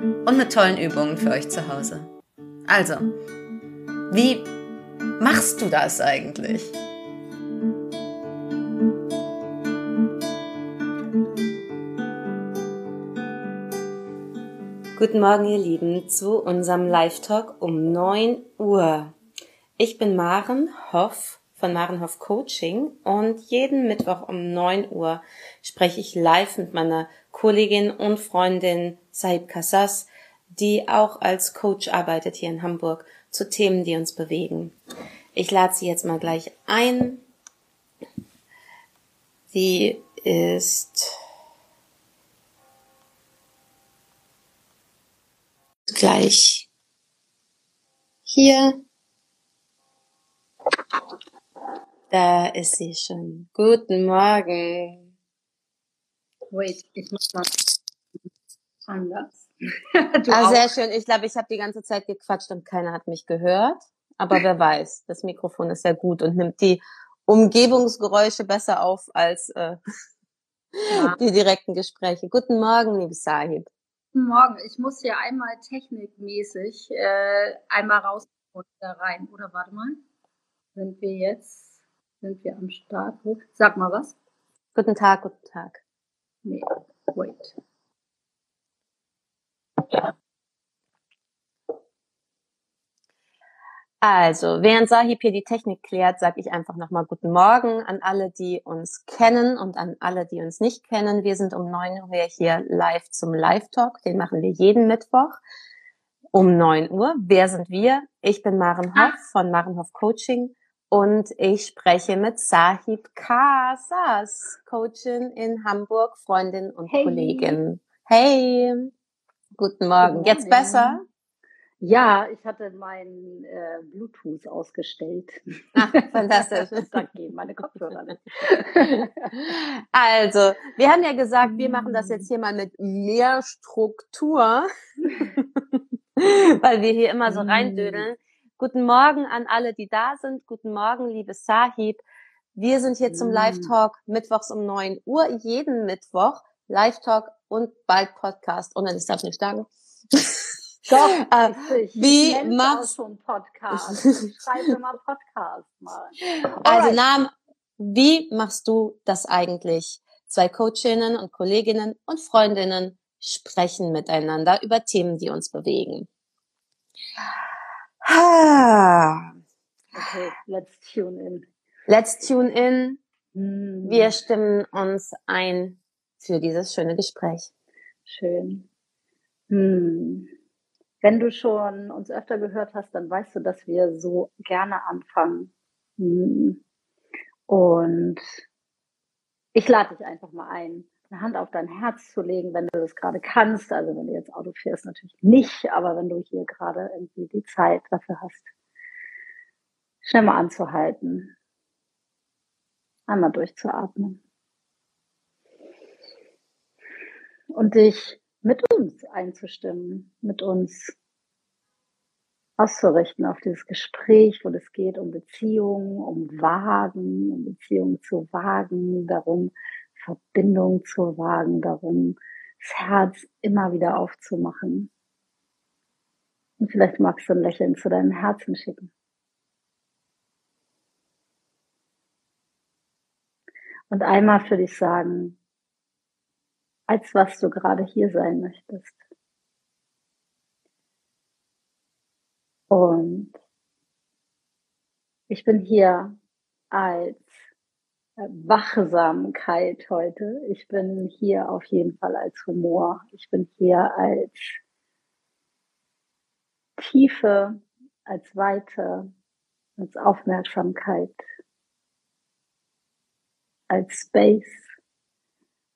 und mit tollen Übungen für euch zu Hause. Also, wie machst du das eigentlich? Guten Morgen, ihr Lieben, zu unserem Live-Talk um 9 Uhr. Ich bin Maren Hoff von Maren Hoff Coaching und jeden Mittwoch um 9 Uhr spreche ich live mit meiner Kollegin und Freundin Saib Kassas, die auch als Coach arbeitet hier in Hamburg zu Themen, die uns bewegen. Ich lade sie jetzt mal gleich ein. Sie ist gleich hier. Da ist sie schon. Guten Morgen. Wait, ich muss mal anders. ah, sehr schön. Ich glaube, ich habe die ganze Zeit gequatscht und keiner hat mich gehört. Aber wer weiß, das Mikrofon ist ja gut und nimmt die Umgebungsgeräusche besser auf als äh, ja. die direkten Gespräche. Guten Morgen, liebe Sahib. Guten Morgen. Ich muss hier einmal technikmäßig äh, einmal raus und da rein. Oder warte mal. Sind wir jetzt, sind wir am Start? Sag mal was. Guten Tag, guten Tag. Nee, wait. Also, während Sahib hier die Technik klärt, sage ich einfach nochmal Guten Morgen an alle, die uns kennen und an alle, die uns nicht kennen. Wir sind um 9 Uhr hier live zum Live-Talk. Den machen wir jeden Mittwoch um 9 Uhr. Wer sind wir? Ich bin Maren Hoff von Maren Hoff Coaching und ich spreche mit Sahib Kasas, Coachin in Hamburg, Freundin und hey. Kollegin. Hey, guten Morgen. Jetzt besser? Ja, ich hatte mein äh, Bluetooth ausgestellt. Ach, fantastisch. Danke, meine Kopfhörer nicht. Also, wir haben ja gesagt, wir machen das jetzt hier mal mit mehr Struktur, weil wir hier immer so reindödeln. Guten Morgen an alle, die da sind. Guten Morgen, liebe Sahib. Wir sind hier zum Live-Talk mittwochs um neun Uhr, jeden Mittwoch. Live-Talk und bald Podcast. Und ich darf nicht sagen. Doch, äh, wie machst du Podcast? Ich schreibe mal Podcast mal. Also Namen, wie machst du das eigentlich? Zwei Coachinnen und Kolleginnen und Freundinnen sprechen miteinander über Themen, die uns bewegen. Okay, let's tune in. Let's tune in. Hm. Wir stimmen uns ein für dieses schöne Gespräch. Schön. Hm. Wenn du schon uns öfter gehört hast, dann weißt du, dass wir so gerne anfangen. Hm. Und ich lade dich einfach mal ein, eine Hand auf dein Herz zu legen, wenn du das gerade kannst. Also wenn du jetzt Auto fährst, natürlich nicht, aber wenn du hier gerade irgendwie die Zeit dafür hast, schnell mal anzuhalten, einmal durchzuatmen und dich mit uns einzustimmen, mit uns auszurichten auf dieses Gespräch, wo es geht um Beziehungen, um Wagen, um Beziehungen zu wagen, darum Verbindung zu wagen, darum das Herz immer wieder aufzumachen. Und vielleicht magst du ein Lächeln zu deinem Herzen schicken. Und einmal für dich sagen, als was du gerade hier sein möchtest. Und ich bin hier als Wachsamkeit heute. Ich bin hier auf jeden Fall als Humor. Ich bin hier als Tiefe, als Weite, als Aufmerksamkeit, als Space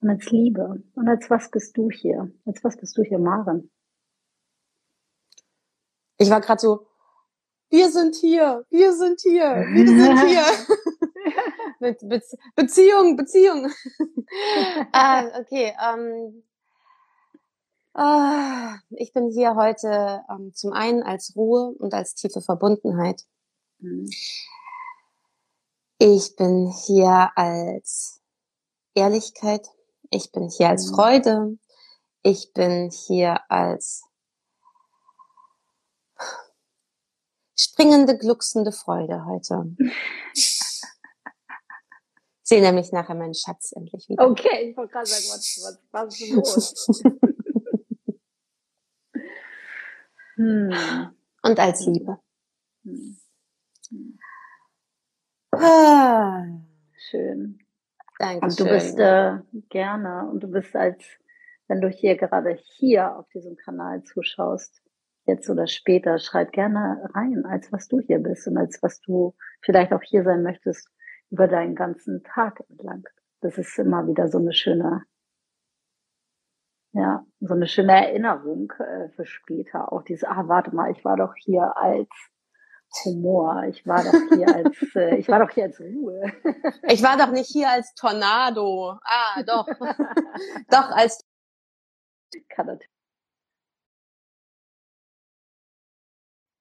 und als Liebe. Und als was bist du hier? Als was bist du hier, Maren? Ich war gerade so, wir sind hier, wir sind hier, wir sind hier. Mit Be Beziehung, Beziehung. ah, okay, ähm, ah, ich bin hier heute ähm, zum einen als Ruhe und als tiefe Verbundenheit. Mhm. Ich bin hier als Ehrlichkeit. Ich bin hier als mhm. Freude. Ich bin hier als springende, glucksende Freude heute. sehe nämlich nachher meinen Schatz endlich wieder. Okay, ich wollte gerade sagen, was, was, was ist los? hm. Und als Liebe. Hm. Ah. Schön. Danke. Und du bist äh, gerne und du bist als, wenn du hier gerade hier auf diesem Kanal zuschaust, jetzt oder später, schreib gerne rein, als was du hier bist und als was du vielleicht auch hier sein möchtest über deinen ganzen Tag entlang. Das ist immer wieder so eine schöne, ja, so eine schöne Erinnerung äh, für später. Auch dieses, ah, warte mal, ich war doch hier als Humor. Ich war doch hier als, äh, ich war doch hier als Ruhe. ich war doch nicht hier als Tornado. Ah, doch. doch als. Natürlich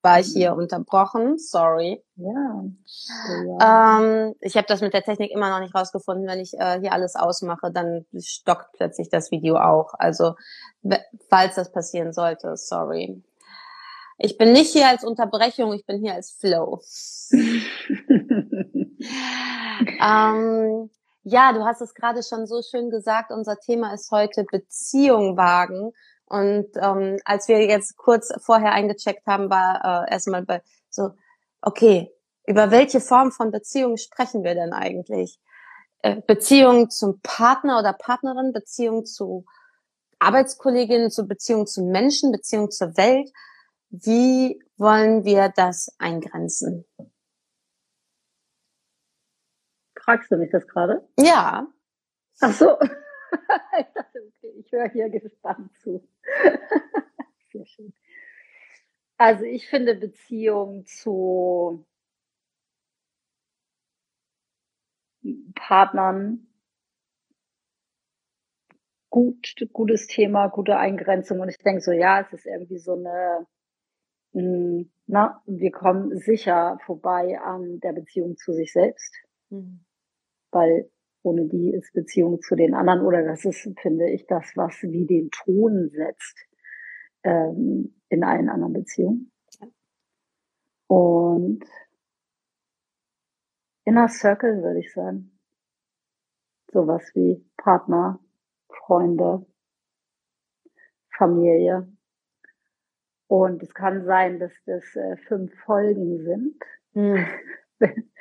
war ich hier unterbrochen. Sorry. Ja. ja. Ähm, ich habe das mit der Technik immer noch nicht rausgefunden. Wenn ich äh, hier alles ausmache, dann stockt plötzlich das Video auch. Also falls das passieren sollte, sorry. Ich bin nicht hier als Unterbrechung, ich bin hier als Flow. ähm, ja, du hast es gerade schon so schön gesagt. Unser Thema ist heute Beziehung wagen. Und ähm, als wir jetzt kurz vorher eingecheckt haben, war äh, erstmal bei so, okay, über welche Form von Beziehung sprechen wir denn eigentlich? Äh, Beziehung zum Partner oder Partnerin, Beziehung zu Arbeitskolleginnen, zu Beziehung zu Menschen, Beziehung zur Welt. Wie wollen wir das eingrenzen? Fragst du mich das gerade? Ja. Ach so. ich dachte, okay, ich höre hier gespannt zu. Sehr schön. Also ich finde Beziehung zu Partnern gut, gutes Thema, gute Eingrenzung. Und ich denke so, ja, es ist irgendwie so eine, na, wir kommen sicher vorbei an der Beziehung zu sich selbst. Mhm. Weil ohne die ist Beziehung zu den anderen oder das ist, finde ich, das, was wie den Ton setzt ähm, in allen anderen Beziehungen. Und Inner Circle würde ich sagen. Sowas wie Partner, Freunde, Familie. Und es kann sein, dass das äh, fünf Folgen sind. Mhm.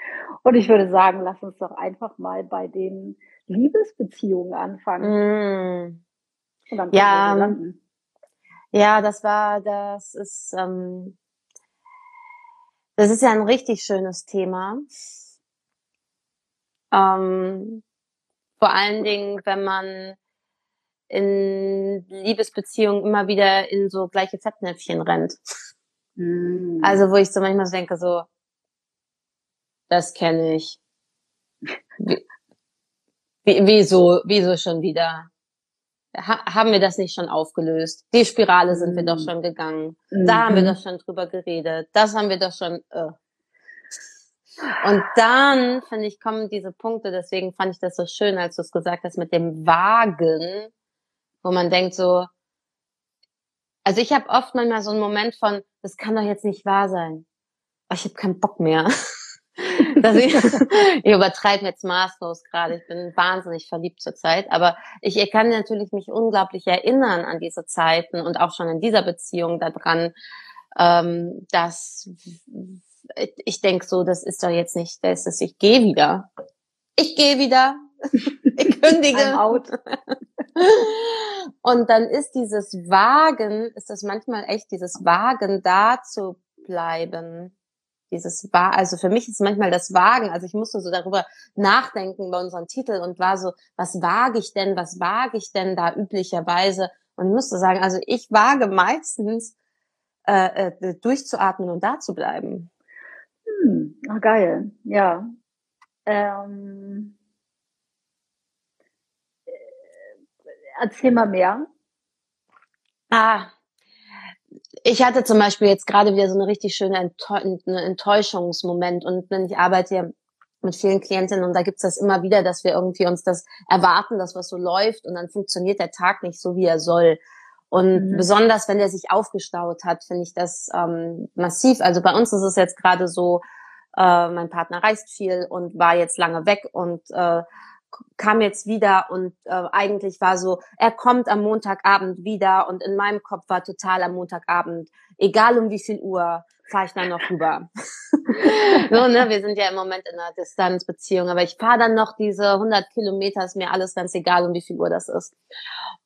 Und ich würde sagen, lass uns doch einfach mal bei den Liebesbeziehungen anfangen. Mm. ja, ja, das war, das ist, ähm, das ist ja ein richtig schönes Thema. Ähm, vor allen Dingen, wenn man in Liebesbeziehungen immer wieder in so gleiche Fettnäpfchen rennt. Mm. Also wo ich so manchmal so denke, so, das kenne ich. Wie, wieso, wieso schon wieder? Ha, haben wir das nicht schon aufgelöst? Die Spirale sind wir doch mhm. schon gegangen. Mhm. Da haben wir doch schon drüber geredet. Das haben wir doch schon. Äh. Und dann, finde ich, kommen diese Punkte, deswegen fand ich das so schön, als du es gesagt hast, mit dem Wagen, wo man denkt so, also ich habe oft manchmal so einen Moment von, das kann doch jetzt nicht wahr sein. Aber ich habe keinen Bock mehr. dass ich, ich übertreibe jetzt maßlos gerade. Ich bin wahnsinnig verliebt zurzeit. Aber ich kann natürlich mich unglaublich erinnern an diese Zeiten und auch schon in dieser Beziehung daran, ähm, dass ich denke so, das ist doch jetzt nicht, das ist, ich gehe wieder. Ich gehe wieder. Ich kündige. out. Und dann ist dieses Wagen, ist das manchmal echt dieses Wagen da zu bleiben dieses war, also für mich ist manchmal das Wagen, also ich musste so darüber nachdenken bei unserem Titel und war so, was wage ich denn, was wage ich denn da üblicherweise? Und ich musste sagen, also ich wage meistens äh, äh, durchzuatmen und da zu bleiben. Hm, ah, geil, ja. Ähm, erzähl mal mehr. Ah, ich hatte zum Beispiel jetzt gerade wieder so eine richtig schöne Enttäuschungsmoment und ich arbeite ja mit vielen Klientinnen und da gibt's das immer wieder, dass wir irgendwie uns das erwarten, dass was so läuft und dann funktioniert der Tag nicht so, wie er soll. Und mhm. besonders, wenn er sich aufgestaut hat, finde ich das ähm, massiv. Also bei uns ist es jetzt gerade so, äh, mein Partner reist viel und war jetzt lange weg und äh, kam jetzt wieder und äh, eigentlich war so, er kommt am Montagabend wieder und in meinem Kopf war total am Montagabend, egal um wie viel Uhr, fahre ich dann noch rüber. so, ne, wir sind ja im Moment in einer Distanzbeziehung, aber ich fahre dann noch diese 100 Kilometer, ist mir alles ganz egal, um wie viel Uhr das ist.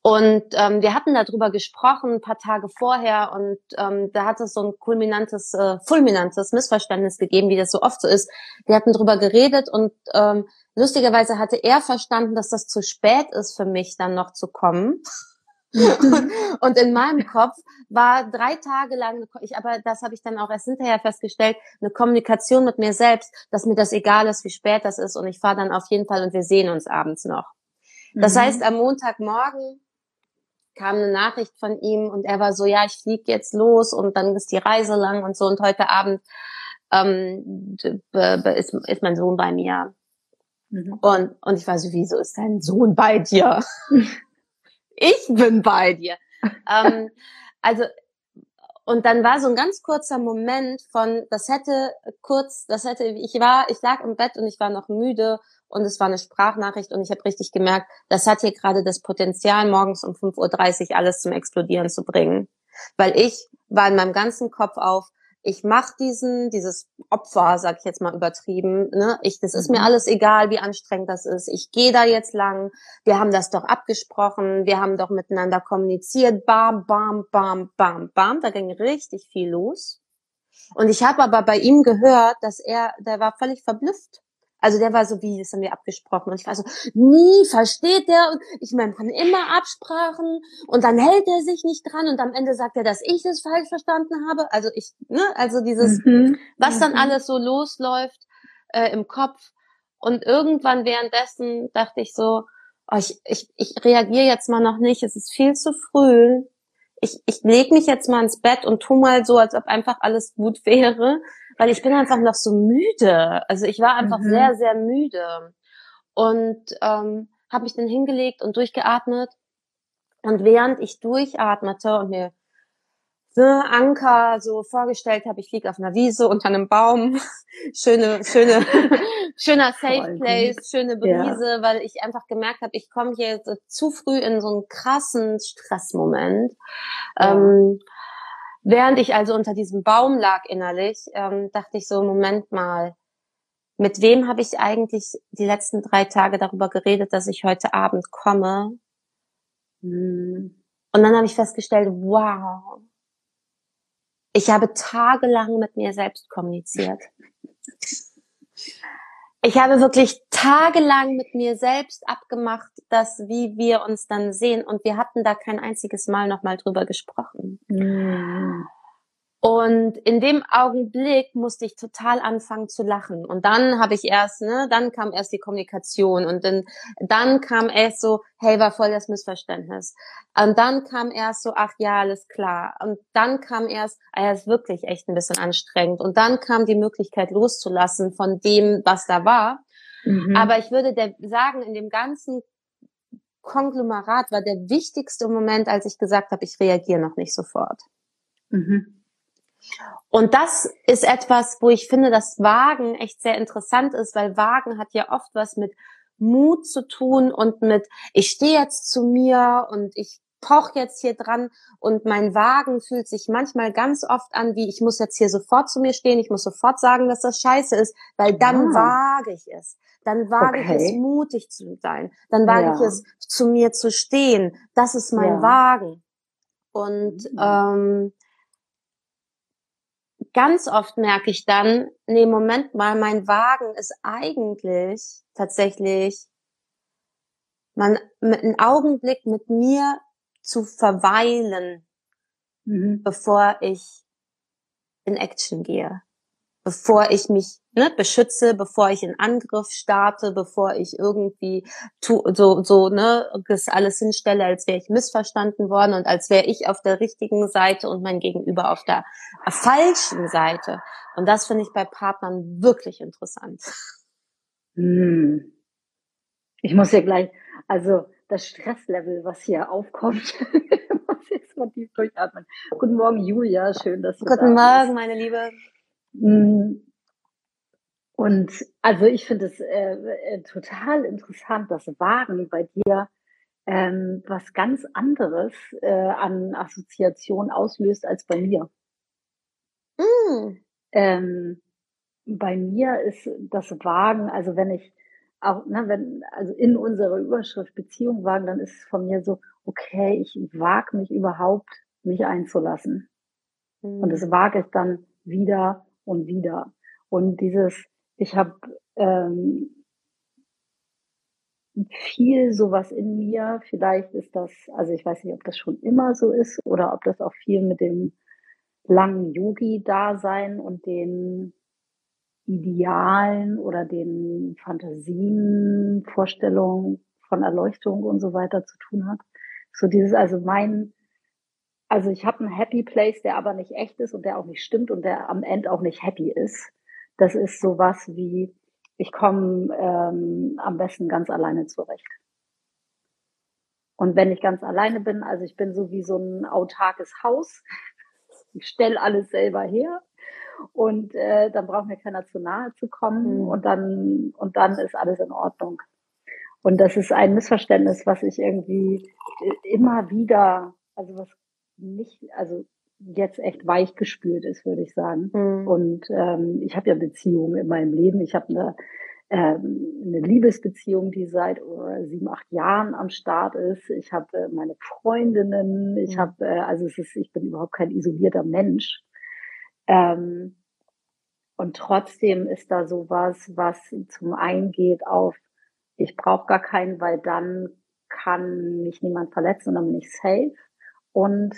Und ähm, wir hatten darüber gesprochen, ein paar Tage vorher, und ähm, da hat es so ein kulminantes, äh, fulminantes Missverständnis gegeben, wie das so oft so ist. Wir hatten darüber geredet und ähm, lustigerweise hatte er verstanden, dass das zu spät ist für mich, dann noch zu kommen. und in meinem Kopf war drei Tage lang, ich, aber das habe ich dann auch erst hinterher festgestellt, eine Kommunikation mit mir selbst, dass mir das egal ist, wie spät das ist und ich fahre dann auf jeden Fall und wir sehen uns abends noch. Das mhm. heißt, am Montagmorgen kam eine Nachricht von ihm und er war so, ja, ich fliege jetzt los und dann ist die Reise lang und so und heute Abend ähm, ist, ist mein Sohn bei mir. Mhm. Und, und ich war so, wieso ist dein Sohn bei dir? ich bin bei dir. ähm, also, und dann war so ein ganz kurzer Moment von, das hätte kurz, das hätte, ich war, ich lag im Bett und ich war noch müde und es war eine Sprachnachricht und ich habe richtig gemerkt, das hat hier gerade das Potenzial, morgens um 5.30 Uhr alles zum Explodieren zu bringen. Weil ich war in meinem ganzen Kopf auf, ich mache diesen, dieses Opfer, sag ich jetzt mal übertrieben, ne? Ich, das ist mir mhm. alles egal, wie anstrengend das ist. Ich gehe da jetzt lang. Wir haben das doch abgesprochen. Wir haben doch miteinander kommuniziert. Bam, bam, bam, bam, bam. Da ging richtig viel los. Und ich habe aber bei ihm gehört, dass er, der war völlig verblüfft. Also der war so, wie, das haben wir abgesprochen. Und ich war so, nie versteht der. Und ich meine, man immer Absprachen und dann hält er sich nicht dran und am Ende sagt er, dass ich es falsch verstanden habe. Also ich, ne, also dieses, mhm. was dann mhm. alles so losläuft äh, im Kopf. Und irgendwann währenddessen dachte ich so, oh, ich, ich, ich reagiere jetzt mal noch nicht, es ist viel zu früh. Ich, ich leg mich jetzt mal ins Bett und tu mal so, als ob einfach alles gut wäre weil ich bin einfach noch so müde. Also ich war einfach mhm. sehr, sehr müde. Und ähm, habe mich dann hingelegt und durchgeatmet. Und während ich durchatmete und mir ne, Anker so vorgestellt habe, ich liege auf einer Wiese unter einem Baum, schöne, schöne, schöner Safe Place, schöne Brise, ja. weil ich einfach gemerkt habe, ich komme hier zu früh in so einen krassen Stressmoment. Ja. Ähm, Während ich also unter diesem Baum lag innerlich, ähm, dachte ich so, Moment mal, mit wem habe ich eigentlich die letzten drei Tage darüber geredet, dass ich heute Abend komme? Hm. Und dann habe ich festgestellt, wow, ich habe tagelang mit mir selbst kommuniziert. Ich habe wirklich tagelang mit mir selbst abgemacht, dass wie wir uns dann sehen und wir hatten da kein einziges Mal nochmal drüber gesprochen. Mm. Und in dem Augenblick musste ich total anfangen zu lachen. Und dann habe ich erst, ne, dann kam erst die Kommunikation und dann, dann kam erst so, hey, war voll das Missverständnis. Und dann kam erst so, ach ja, alles klar. Und dann kam erst, ah ja, ist wirklich echt ein bisschen anstrengend. Und dann kam die Möglichkeit loszulassen von dem, was da war. Mhm. Aber ich würde der, sagen, in dem ganzen Konglomerat war der wichtigste Moment, als ich gesagt habe, ich reagiere noch nicht sofort. Mhm. Und das ist etwas, wo ich finde, dass Wagen echt sehr interessant ist, weil Wagen hat ja oft was mit Mut zu tun und mit, ich stehe jetzt zu mir und ich poch jetzt hier dran und mein Wagen fühlt sich manchmal ganz oft an, wie ich muss jetzt hier sofort zu mir stehen, ich muss sofort sagen, dass das scheiße ist, weil dann ah. wage ich es. Dann wage okay. ich es, mutig zu sein. Dann wage ja. ich es, zu mir zu stehen. Das ist mein ja. Wagen. Und mhm. ähm, ganz oft merke ich dann, nee, Moment mal, mein Wagen ist eigentlich tatsächlich man einen Augenblick mit mir zu verweilen, mhm. bevor ich in Action gehe bevor ich mich ne, beschütze, bevor ich in Angriff starte, bevor ich irgendwie tu, so so ne das alles hinstelle, als wäre ich missverstanden worden und als wäre ich auf der richtigen Seite und mein Gegenüber auf der falschen Seite. Und das finde ich bei Partnern wirklich interessant. Hm. Ich muss ja gleich, also das Stresslevel, was hier aufkommt, muss jetzt mal tief durchatmen. Guten Morgen, Julia, schön, dass du Guten da Morgen, bist. meine Liebe. Mm. Und also ich finde es äh, äh, total interessant, dass Wagen bei dir ähm, was ganz anderes äh, an Assoziation auslöst als bei mir. Mm. Ähm, bei mir ist das Wagen, also wenn ich auch, ne, wenn, also in unserer Überschrift Beziehung wagen, dann ist es von mir so, okay, ich wage mich überhaupt, mich einzulassen. Mm. Und das wage ich dann wieder und wieder. Und dieses, ich habe ähm, viel sowas in mir. Vielleicht ist das, also ich weiß nicht, ob das schon immer so ist oder ob das auch viel mit dem langen Yogi-Dasein und den Idealen oder den Fantasien, Vorstellungen von Erleuchtung und so weiter zu tun hat. So dieses, also mein also ich habe einen Happy Place, der aber nicht echt ist und der auch nicht stimmt und der am Ende auch nicht happy ist. Das ist sowas wie, ich komme ähm, am besten ganz alleine zurecht. Und wenn ich ganz alleine bin, also ich bin so wie so ein autarkes Haus, ich stelle alles selber her und äh, dann braucht mir keiner zu nahe zu kommen mhm. und dann und dann ist alles in Ordnung. Und das ist ein Missverständnis, was ich irgendwie immer wieder, also was nicht, also jetzt echt weich gespült ist, würde ich sagen. Mhm. Und ähm, ich habe ja Beziehungen in meinem Leben. Ich habe eine, ähm, eine Liebesbeziehung, die seit oh, sieben, acht Jahren am Start ist. Ich habe äh, meine Freundinnen. Ich mhm. habe, äh, also es ist, ich bin überhaupt kein isolierter Mensch. Ähm, und trotzdem ist da sowas, was zum einen geht auf, ich brauche gar keinen, weil dann kann mich niemand verletzen und dann bin ich safe. Und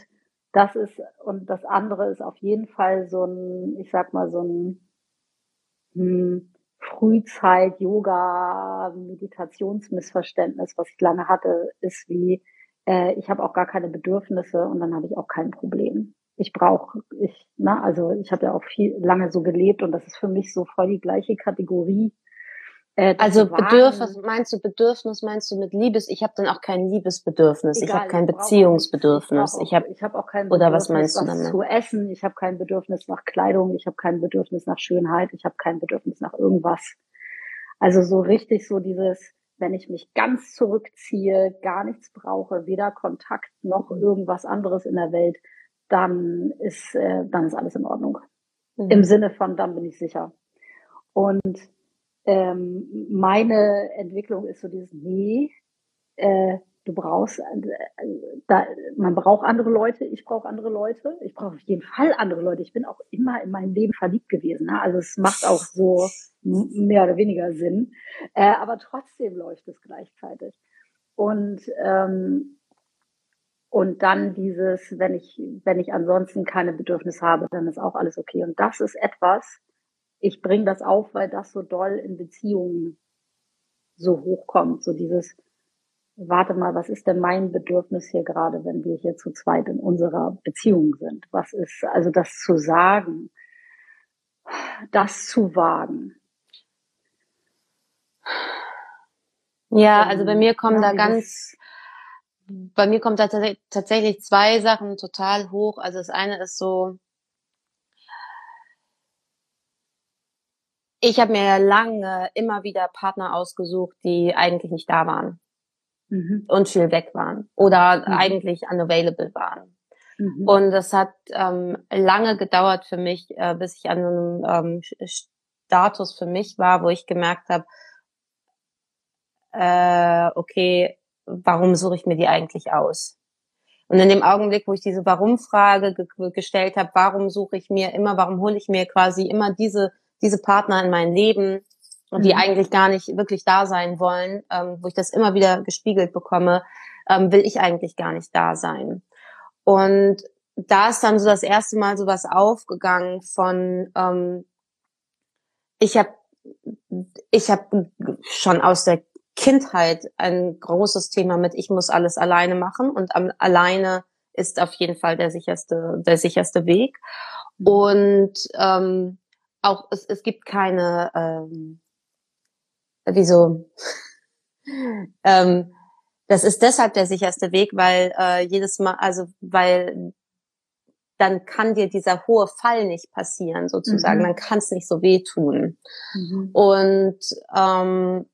das ist, und das andere ist auf jeden Fall so ein, ich sag mal, so ein hm, Frühzeit Yoga Meditationsmissverständnis, was ich lange hatte, ist wie äh, ich habe auch gar keine Bedürfnisse und dann habe ich auch kein Problem. Ich brauche ich, na, also ich habe ja auch viel lange so gelebt und das ist für mich so voll die gleiche Kategorie äh, also Bedürfnis, meinst du Bedürfnis, meinst du mit Liebes? Ich habe dann auch kein Liebesbedürfnis, Egal, ich habe kein Beziehungsbedürfnis. Ich habe ich hab auch kein Bedürfnis, oder was meinst was du damit? zu essen, ich habe kein Bedürfnis nach Kleidung, ich habe kein Bedürfnis nach Schönheit, ich habe kein Bedürfnis nach irgendwas. Also so richtig so dieses, wenn ich mich ganz zurückziehe, gar nichts brauche, weder Kontakt noch irgendwas anderes in der Welt, dann ist äh, dann ist alles in Ordnung. Mhm. Im Sinne von, dann bin ich sicher. Und ähm, meine Entwicklung ist so dieses, nee, äh, du brauchst, äh, da, man braucht andere Leute, ich brauche andere Leute, ich brauche auf jeden Fall andere Leute. Ich bin auch immer in meinem Leben verliebt gewesen. Ne? Also es macht auch so mehr oder weniger Sinn. Äh, aber trotzdem läuft es gleichzeitig. Und ähm, und dann dieses, wenn ich, wenn ich ansonsten keine Bedürfnisse habe, dann ist auch alles okay. Und das ist etwas, ich bringe das auf, weil das so doll in Beziehungen so hochkommt. So dieses, warte mal, was ist denn mein Bedürfnis hier gerade, wenn wir hier zu zweit in unserer Beziehung sind? Was ist, also das zu sagen, das zu wagen. Ja, also bei mir kommen ja, da ganz, bei mir kommt da tatsächlich zwei Sachen total hoch. Also das eine ist so, ich habe mir lange immer wieder Partner ausgesucht, die eigentlich nicht da waren mhm. und viel weg waren oder mhm. eigentlich unavailable waren. Mhm. Und das hat ähm, lange gedauert für mich, äh, bis ich an einem ähm, Status für mich war, wo ich gemerkt habe, äh, okay, warum suche ich mir die eigentlich aus? Und in dem Augenblick, wo ich diese Warum-Frage ge gestellt habe, warum suche ich mir immer, warum hole ich mir quasi immer diese diese Partner in mein Leben, die mhm. eigentlich gar nicht wirklich da sein wollen, ähm, wo ich das immer wieder gespiegelt bekomme, ähm, will ich eigentlich gar nicht da sein. Und da ist dann so das erste Mal so was aufgegangen von, ähm, ich habe ich hab schon aus der Kindheit ein großes Thema mit, ich muss alles alleine machen und am, alleine ist auf jeden Fall der sicherste, der sicherste Weg. Mhm. Und ähm, auch es, es gibt keine, ähm, wieso, ähm, das ist deshalb der sicherste Weg, weil äh, jedes Mal, also weil dann kann dir dieser hohe Fall nicht passieren, sozusagen. Mhm. Dann kann es nicht so wehtun. Mhm. Und ähm,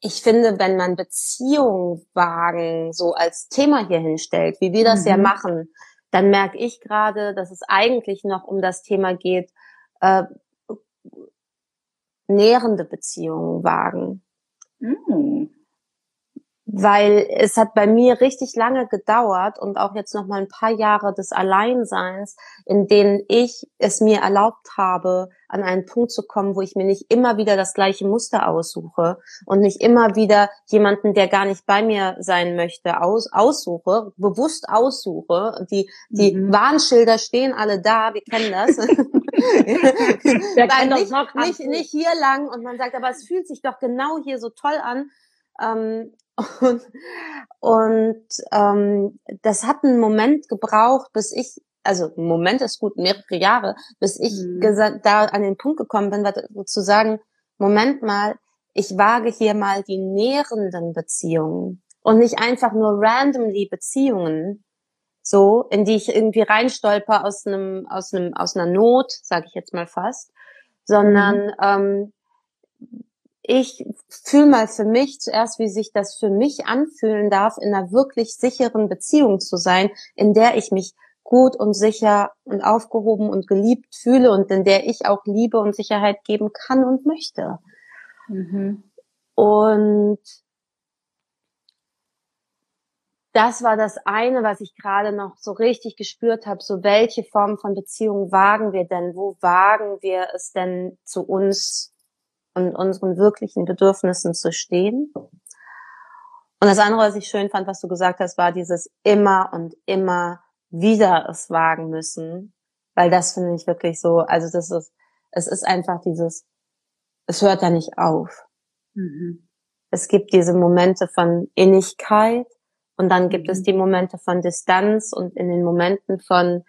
ich finde, wenn man Beziehungen wagen so als Thema hier hinstellt, wie wir das mhm. ja machen, dann merke ich gerade, dass es eigentlich noch um das Thema geht, äh, nährende Beziehungen wagen. Mhm weil es hat bei mir richtig lange gedauert und auch jetzt noch mal ein paar Jahre des Alleinseins, in denen ich es mir erlaubt habe, an einen Punkt zu kommen, wo ich mir nicht immer wieder das gleiche Muster aussuche und nicht immer wieder jemanden, der gar nicht bei mir sein möchte, aus, aussuche, bewusst aussuche. Die, die mhm. Warnschilder stehen alle da, wir kennen das. Weil nicht, nicht, nicht hier lang und man sagt, aber es fühlt sich doch genau hier so toll an. Ähm, und, und ähm, das hat einen Moment gebraucht, bis ich, also ein Moment ist gut, mehrere Jahre, bis ich mhm. da an den Punkt gekommen bin, zu sagen, Moment mal, ich wage hier mal die nährenden Beziehungen und nicht einfach nur randomly Beziehungen, so, in die ich irgendwie reinstolper aus einem, aus einem, aus einer Not, sage ich jetzt mal fast, sondern mhm. ähm, ich fühle mal für mich zuerst, wie sich das für mich anfühlen darf, in einer wirklich sicheren Beziehung zu sein, in der ich mich gut und sicher und aufgehoben und geliebt fühle und in der ich auch Liebe und Sicherheit geben kann und möchte. Mhm. Und das war das eine, was ich gerade noch so richtig gespürt habe. So welche Form von Beziehung wagen wir denn? Wo wagen wir es denn zu uns und unseren wirklichen Bedürfnissen zu stehen. Und das andere, was ich schön fand, was du gesagt hast, war dieses immer und immer wieder es wagen müssen, weil das finde ich wirklich so, also das ist, es ist einfach dieses, es hört da nicht auf. Mhm. Es gibt diese Momente von Innigkeit und dann gibt mhm. es die Momente von Distanz und in den Momenten von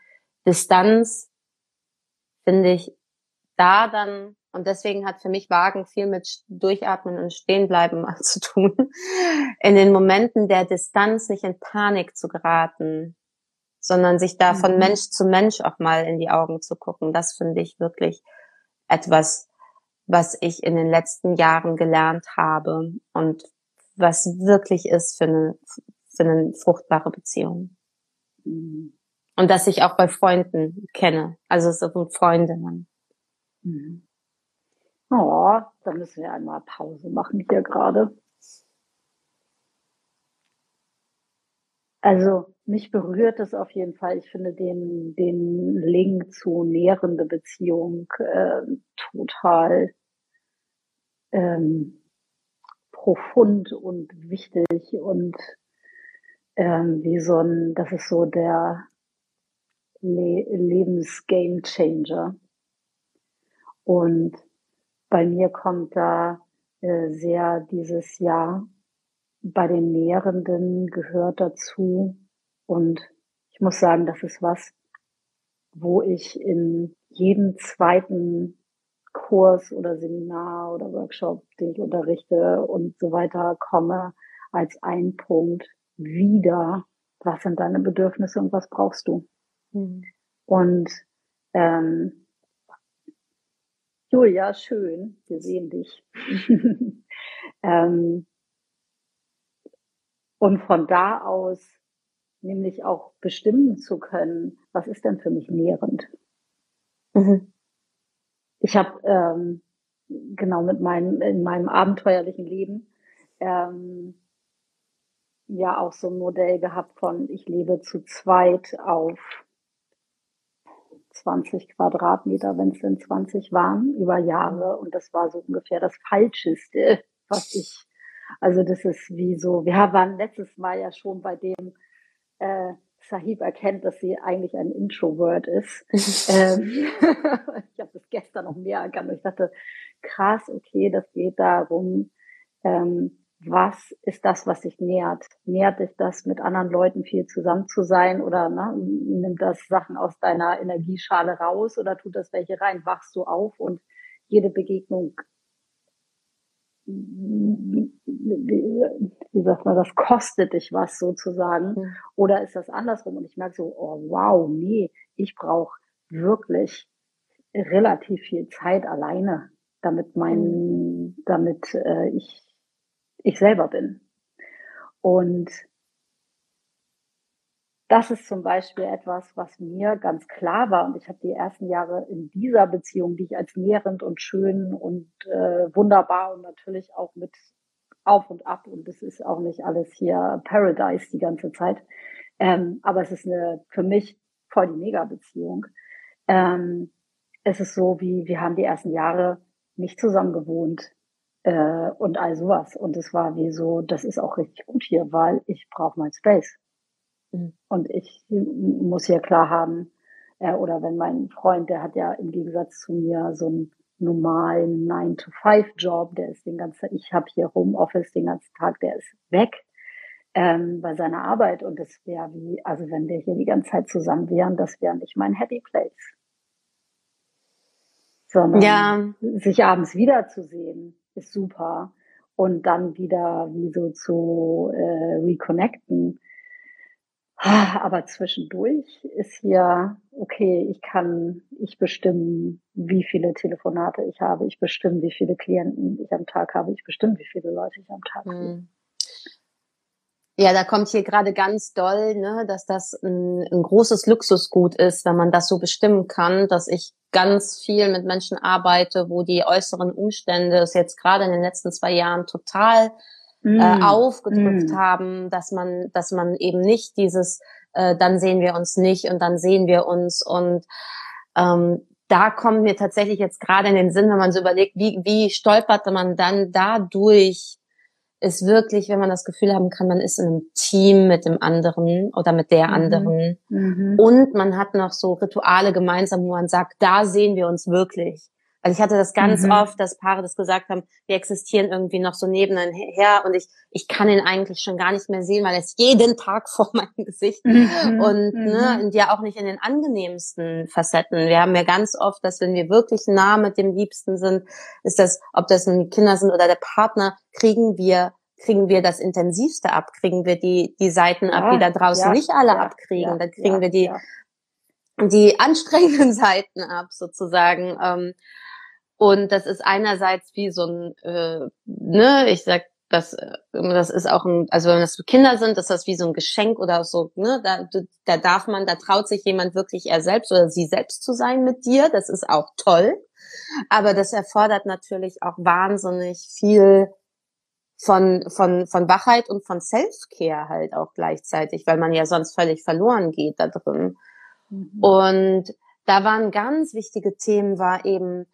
Distanz finde ich da dann und deswegen hat für mich Wagen viel mit Durchatmen und Stehenbleiben zu tun. In den Momenten der Distanz nicht in Panik zu geraten, sondern sich da von mhm. Mensch zu Mensch auch mal in die Augen zu gucken. Das finde ich wirklich etwas, was ich in den letzten Jahren gelernt habe und was wirklich ist für eine, für eine fruchtbare Beziehung. Mhm. Und dass ich auch bei Freunden kenne, also so Freundinnen. Mhm. Oh, da müssen wir einmal Pause machen hier gerade. Also mich berührt es auf jeden Fall. Ich finde den, den Link zu nährende Beziehung äh, total ähm, profund und wichtig und ähm, wie so ein, das ist so der Le Lebensgame Changer. Und bei mir kommt da äh, sehr dieses Jahr bei den Nährenden gehört dazu. Und ich muss sagen, das ist was, wo ich in jedem zweiten Kurs oder Seminar oder Workshop, den ich unterrichte und so weiter komme, als ein Punkt wieder, was sind deine Bedürfnisse und was brauchst du? Mhm. Und ähm, Julia, schön, wir sehen dich. ähm, und von da aus nämlich auch bestimmen zu können, was ist denn für mich nährend. Mhm. Ich habe ähm, genau mit meinem in meinem abenteuerlichen Leben ähm, ja auch so ein Modell gehabt von ich lebe zu zweit auf 20 Quadratmeter, wenn es denn 20 waren, über Jahre. Und das war so ungefähr das Falscheste, was ich, also das ist wie so, wir waren letztes Mal ja schon bei dem äh, Sahib erkennt, dass sie eigentlich ein Introvert ist. ähm, ich habe das gestern noch mehr erkannt. Ich dachte, krass, okay, das geht darum, ähm, was ist das, was sich nährt? Nährt dich das, mit anderen Leuten viel zusammen zu sein oder ne, nimmt das Sachen aus deiner Energieschale raus oder tut das welche rein? Wachst du auf und jede Begegnung, wie, sagt man, das kostet dich was sozusagen? Mhm. Oder ist das andersrum? Und ich merke so, oh wow, nee, ich brauche wirklich relativ viel Zeit alleine, damit mein, mhm. damit äh, ich ich selber bin. Und das ist zum Beispiel etwas, was mir ganz klar war. Und ich habe die ersten Jahre in dieser Beziehung, die ich als nährend und schön und äh, wunderbar und natürlich auch mit auf und ab. Und es ist auch nicht alles hier Paradise die ganze Zeit. Ähm, aber es ist eine für mich voll die Mega-Beziehung. Ähm, es ist so, wie wir haben die ersten Jahre nicht zusammen gewohnt äh, und all sowas. Und es war wie so, das ist auch richtig gut hier, weil ich brauche mein Space. Mhm. Und ich muss hier klar haben, äh, oder wenn mein Freund, der hat ja im Gegensatz zu mir so einen normalen 9-to-5-Job, der ist den ganzen, ich habe hier Homeoffice den ganzen Tag, der ist weg ähm, bei seiner Arbeit und das wäre wie, also wenn wir hier die ganze Zeit zusammen wären, das wäre nicht mein Happy Place. Sondern ja. sich abends wiederzusehen, ist super. Und dann wieder wie so zu äh, reconnecten. Aber zwischendurch ist hier, okay, ich kann, ich bestimmen, wie viele Telefonate ich habe, ich bestimme, wie viele Klienten ich am Tag habe, ich bestimme, wie viele Leute ich am Tag habe. Mhm. Ja, da kommt hier gerade ganz doll, ne, dass das ein, ein großes Luxusgut ist, wenn man das so bestimmen kann, dass ich ganz viel mit Menschen arbeite, wo die äußeren Umstände es jetzt gerade in den letzten zwei Jahren total mm. äh, aufgedrückt mm. haben, dass man, dass man eben nicht dieses, äh, dann sehen wir uns nicht und dann sehen wir uns und ähm, da kommt mir tatsächlich jetzt gerade in den Sinn, wenn man so überlegt, wie, wie stolperte man dann dadurch ist wirklich, wenn man das Gefühl haben kann, man ist in einem Team mit dem anderen oder mit der mhm. anderen. Mhm. Und man hat noch so Rituale gemeinsam, wo man sagt, da sehen wir uns wirklich. Also ich hatte das ganz mhm. oft, dass Paare das gesagt haben, wir existieren irgendwie noch so nebeneinander und ich, ich kann ihn eigentlich schon gar nicht mehr sehen, weil er ist jeden Tag vor meinem Gesicht mhm. und, mhm. Ne, und ja auch nicht in den angenehmsten Facetten. Wir haben ja ganz oft, dass wenn wir wirklich nah mit dem Liebsten sind, ist das, ob das die Kinder sind oder der Partner, kriegen wir kriegen wir das intensivste ab, kriegen wir die die Seiten ab, die da draußen ja, nicht alle ja, abkriegen, ja, dann kriegen wir die die anstrengenden Seiten ab sozusagen. Ähm, und das ist einerseits wie so ein, äh, ne, ich sag, das, das ist auch ein, also wenn das Kinder sind, ist das wie so ein Geschenk oder so, ne, da, da darf man, da traut sich jemand wirklich er selbst oder sie selbst zu sein mit dir, das ist auch toll. Aber das erfordert natürlich auch wahnsinnig viel von, von, von Wachheit und von Self-Care halt auch gleichzeitig, weil man ja sonst völlig verloren geht da drin. Mhm. Und da waren ganz wichtige Themen, war eben,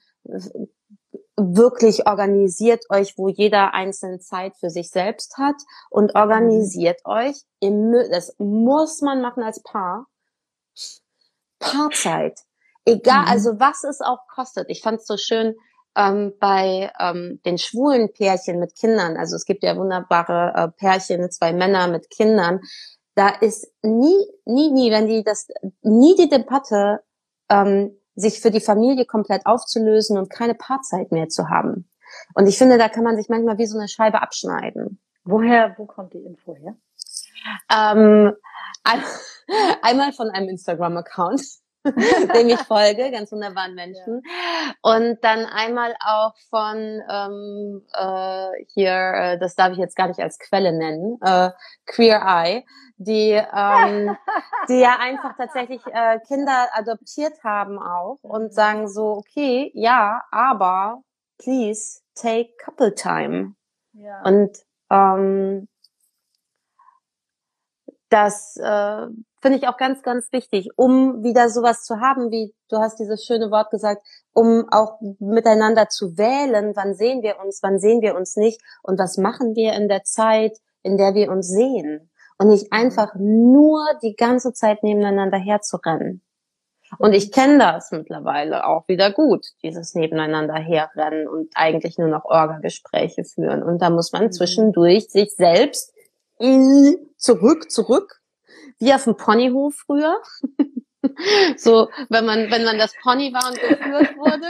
wirklich organisiert euch, wo jeder einzelne Zeit für sich selbst hat und organisiert mhm. euch im, das muss man machen als Paar. Paarzeit. Egal, mhm. also was es auch kostet. Ich fand es so schön ähm, bei ähm, den schwulen Pärchen mit Kindern. Also es gibt ja wunderbare äh, Pärchen, zwei Männer mit Kindern. Da ist nie, nie, nie, wenn die das, nie die Debatte, ähm, sich für die Familie komplett aufzulösen und keine Paarzeit mehr zu haben. Und ich finde, da kann man sich manchmal wie so eine Scheibe abschneiden. Woher, wo kommt die Info her? Ähm, einmal von einem Instagram-Account. dem ich folge, ganz wunderbaren Menschen. Ja. Und dann einmal auch von ähm, äh, hier, äh, das darf ich jetzt gar nicht als Quelle nennen, äh, Queer Eye, die, ähm, die ja einfach tatsächlich äh, Kinder adoptiert haben auch und sagen so, okay, ja, aber please take couple time. Ja. Und ähm, das äh, finde ich auch ganz, ganz wichtig, um wieder sowas zu haben, wie du hast dieses schöne Wort gesagt, um auch miteinander zu wählen, wann sehen wir uns, wann sehen wir uns nicht und was machen wir in der Zeit, in der wir uns sehen. und nicht einfach nur die ganze Zeit nebeneinander herzurennen. Und ich kenne das mittlerweile auch wieder gut, dieses Nebeneinander herrennen und eigentlich nur noch Orga-Gespräche führen. Und da muss man mhm. zwischendurch sich selbst zurück, zurück, wie auf dem Ponyhof früher. so, wenn man, wenn man das Pony war und geführt wurde.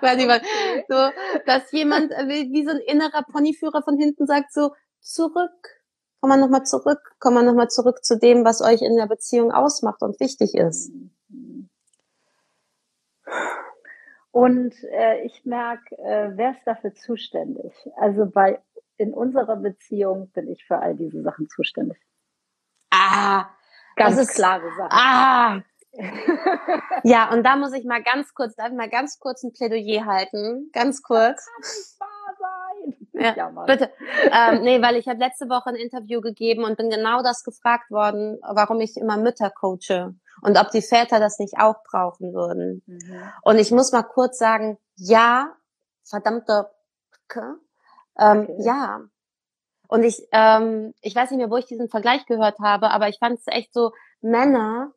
Weiß ich was. So, dass jemand wie so ein innerer Ponyführer von hinten sagt so, zurück, komm mal nochmal zurück, komm mal nochmal zurück zu dem, was euch in der Beziehung ausmacht und wichtig ist. Und äh, ich merke, äh, wer ist dafür zuständig? Also bei in unserer Beziehung bin ich für all diese Sachen zuständig. Ah, ganz ist, klare Sache. Ah. ja, und da muss ich mal ganz kurz, darf ich mal ganz kurz ein Plädoyer halten, ganz kurz. Ja, ja bitte. ähm, nee, weil ich habe letzte Woche ein Interview gegeben und bin genau das gefragt worden, warum ich immer Mütter coache und ob die Väter das nicht auch brauchen würden. Mhm. Und ich muss mal kurz sagen, ja, verdammte ähm, okay. ja. Und ich, ähm, ich weiß nicht mehr, wo ich diesen Vergleich gehört habe, aber ich fand es echt so, Männer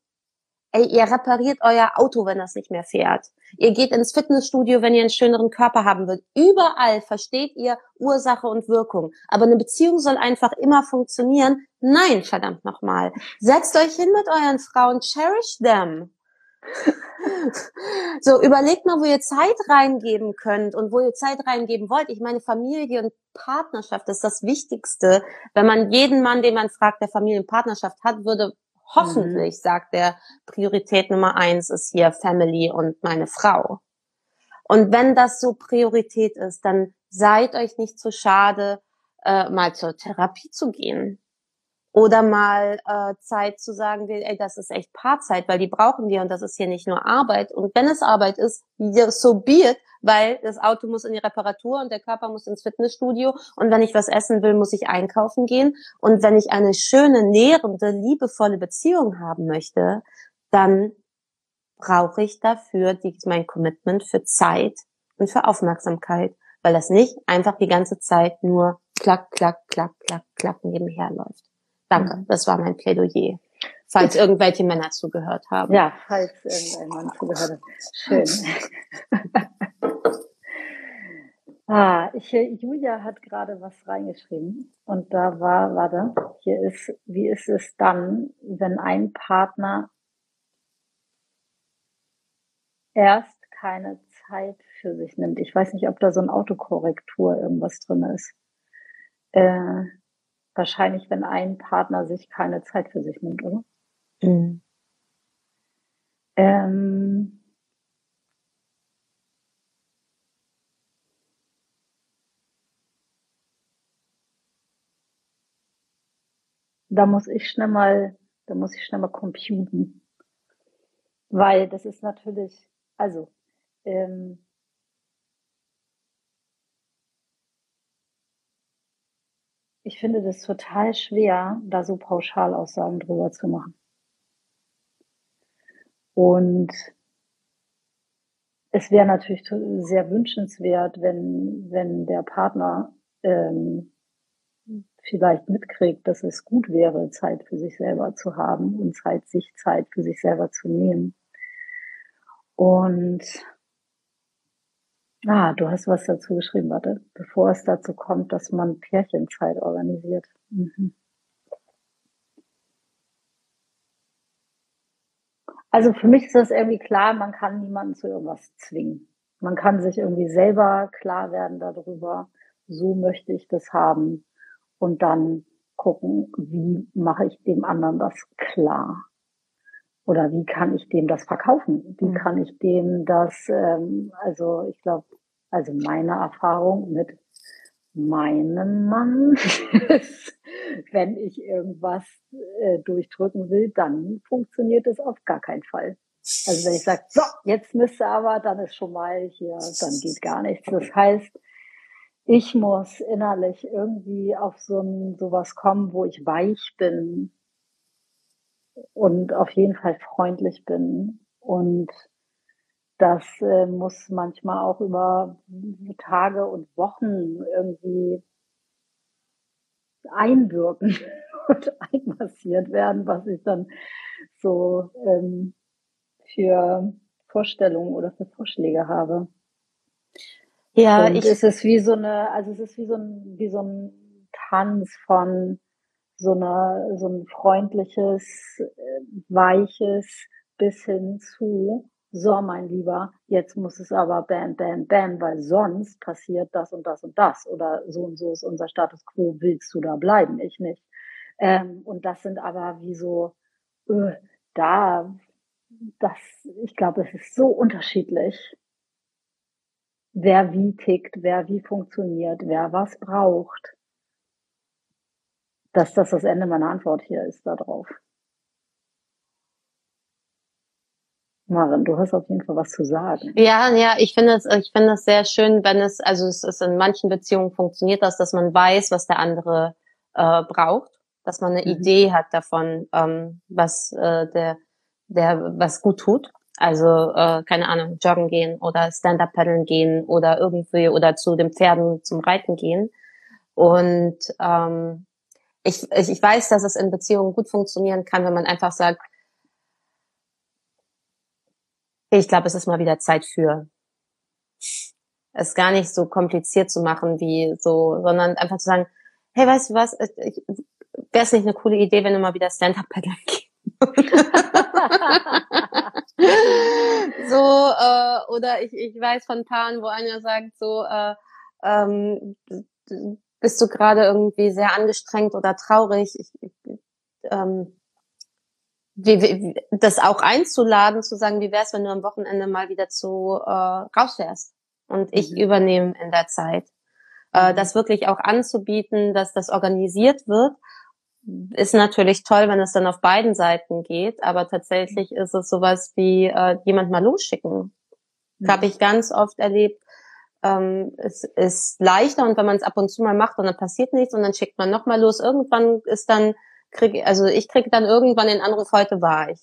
Ey, ihr repariert euer Auto, wenn das nicht mehr fährt. Ihr geht ins Fitnessstudio, wenn ihr einen schöneren Körper haben wollt. Überall versteht ihr Ursache und Wirkung. Aber eine Beziehung soll einfach immer funktionieren. Nein, verdammt nochmal. Setzt euch hin mit euren Frauen, cherish them. so, überlegt mal, wo ihr Zeit reingeben könnt und wo ihr Zeit reingeben wollt. Ich meine, Familie und Partnerschaft ist das Wichtigste. Wenn man jeden Mann, den man fragt, der Familie und Partnerschaft hat, würde Hoffentlich mhm. sagt er, Priorität Nummer eins ist hier Family und meine Frau. Und wenn das so Priorität ist, dann seid euch nicht zu schade, äh, mal zur Therapie zu gehen. Oder mal äh, Zeit zu sagen, ey, das ist echt Paarzeit, weil die brauchen wir und das ist hier nicht nur Arbeit. Und wenn es Arbeit ist, so be it, weil das Auto muss in die Reparatur und der Körper muss ins Fitnessstudio und wenn ich was essen will, muss ich einkaufen gehen und wenn ich eine schöne, nährende, liebevolle Beziehung haben möchte, dann brauche ich dafür die, mein Commitment für Zeit und für Aufmerksamkeit, weil das nicht einfach die ganze Zeit nur klack, klack, klack, klack, klack nebenher läuft. Danke, mhm. das war mein Plädoyer. Falls irgendwelche Männer zugehört haben. Ja, falls irgendein Mann zugehört hat. Schön. Ah, ich, Julia hat gerade was reingeschrieben und da war, warte, hier ist, wie ist es dann, wenn ein Partner erst keine Zeit für sich nimmt? Ich weiß nicht, ob da so ein Autokorrektur irgendwas drin ist. Äh, wahrscheinlich, wenn ein Partner sich keine Zeit für sich nimmt, oder? Mhm. Ähm, da muss ich schnell mal, da muss ich schnell mal computen. Weil das ist natürlich, also, ähm, ich finde das total schwer, da so Pauschalaussagen drüber zu machen. Und es wäre natürlich sehr wünschenswert, wenn, wenn der Partner ähm, vielleicht mitkriegt, dass es gut wäre, Zeit für sich selber zu haben und Zeit, sich Zeit für sich selber zu nehmen. Und ah, du hast was dazu geschrieben, warte, bevor es dazu kommt, dass man Pärchenzeit organisiert. Mhm. Also für mich ist das irgendwie klar, man kann niemanden zu irgendwas zwingen. Man kann sich irgendwie selber klar werden darüber, so möchte ich das haben und dann gucken, wie mache ich dem anderen das klar? Oder wie kann ich dem das verkaufen? Wie mhm. kann ich dem das, ähm, also ich glaube, also meine Erfahrung mit meinem Mann ist, wenn ich irgendwas äh, durchdrücken will, dann funktioniert es auf gar keinen Fall. Also wenn ich sage, so, jetzt müsste aber, dann ist schon mal hier, dann geht gar nichts. Das heißt, ich muss innerlich irgendwie auf so ein, sowas kommen, wo ich weich bin und auf jeden Fall freundlich bin. Und das äh, muss manchmal auch über Tage und Wochen irgendwie einwirken und einmassiert werden, was ich dann so ähm, für Vorstellungen oder für Vorschläge habe. Ja, und ich, es ist wie so eine, also es ist wie so ein, wie so ein Tanz von so einer, so ein freundliches, äh, weiches bis hin zu, so mein Lieber, jetzt muss es aber bam, bam, bam, weil sonst passiert das und das und das oder so und so ist unser Status quo, willst du da bleiben, ich nicht. Ähm, und das sind aber wie so, äh, da, das, ich glaube, es ist so unterschiedlich, wer wie tickt, wer wie funktioniert, wer was braucht, dass das das Ende meiner Antwort hier ist darauf. Maren, du hast auf jeden Fall was zu sagen. Ja, ja, ich finde es, ich finde es sehr schön, wenn es, also es ist in manchen Beziehungen funktioniert das, dass man weiß, was der andere äh, braucht, dass man eine mhm. Idee hat davon, ähm, was äh, der, der was gut tut. Also äh, keine Ahnung, joggen gehen oder Stand-up paddeln gehen oder irgendwie oder zu den Pferden zum Reiten gehen. Und ähm, ich, ich, ich weiß, dass es in Beziehungen gut funktionieren kann, wenn man einfach sagt, ich glaube, es ist mal wieder Zeit für es gar nicht so kompliziert zu machen wie so, sondern einfach zu sagen, hey, weißt du was, wäre es nicht eine coole Idee, wenn du mal wieder Stand-up paddeln gehst? so, äh, oder ich, ich weiß von Paaren, wo einer sagt so, äh, ähm, bist du gerade irgendwie sehr angestrengt oder traurig? Ich, ich, ähm, wie, wie, das auch einzuladen, zu sagen, wie wär's, wenn du am Wochenende mal wieder zu äh, rausfährst und ich mhm. übernehme in der Zeit. Äh, mhm. das wirklich auch anzubieten, dass das organisiert wird, ist natürlich toll, wenn es dann auf beiden Seiten geht, aber tatsächlich ist es sowas wie äh, jemand mal losschicken. Mhm. Habe ich ganz oft erlebt. Ähm, es ist leichter und wenn man es ab und zu mal macht und dann passiert nichts und dann schickt man noch mal los. Irgendwann ist dann krieg, also ich kriege dann irgendwann den Anruf, heute war ich.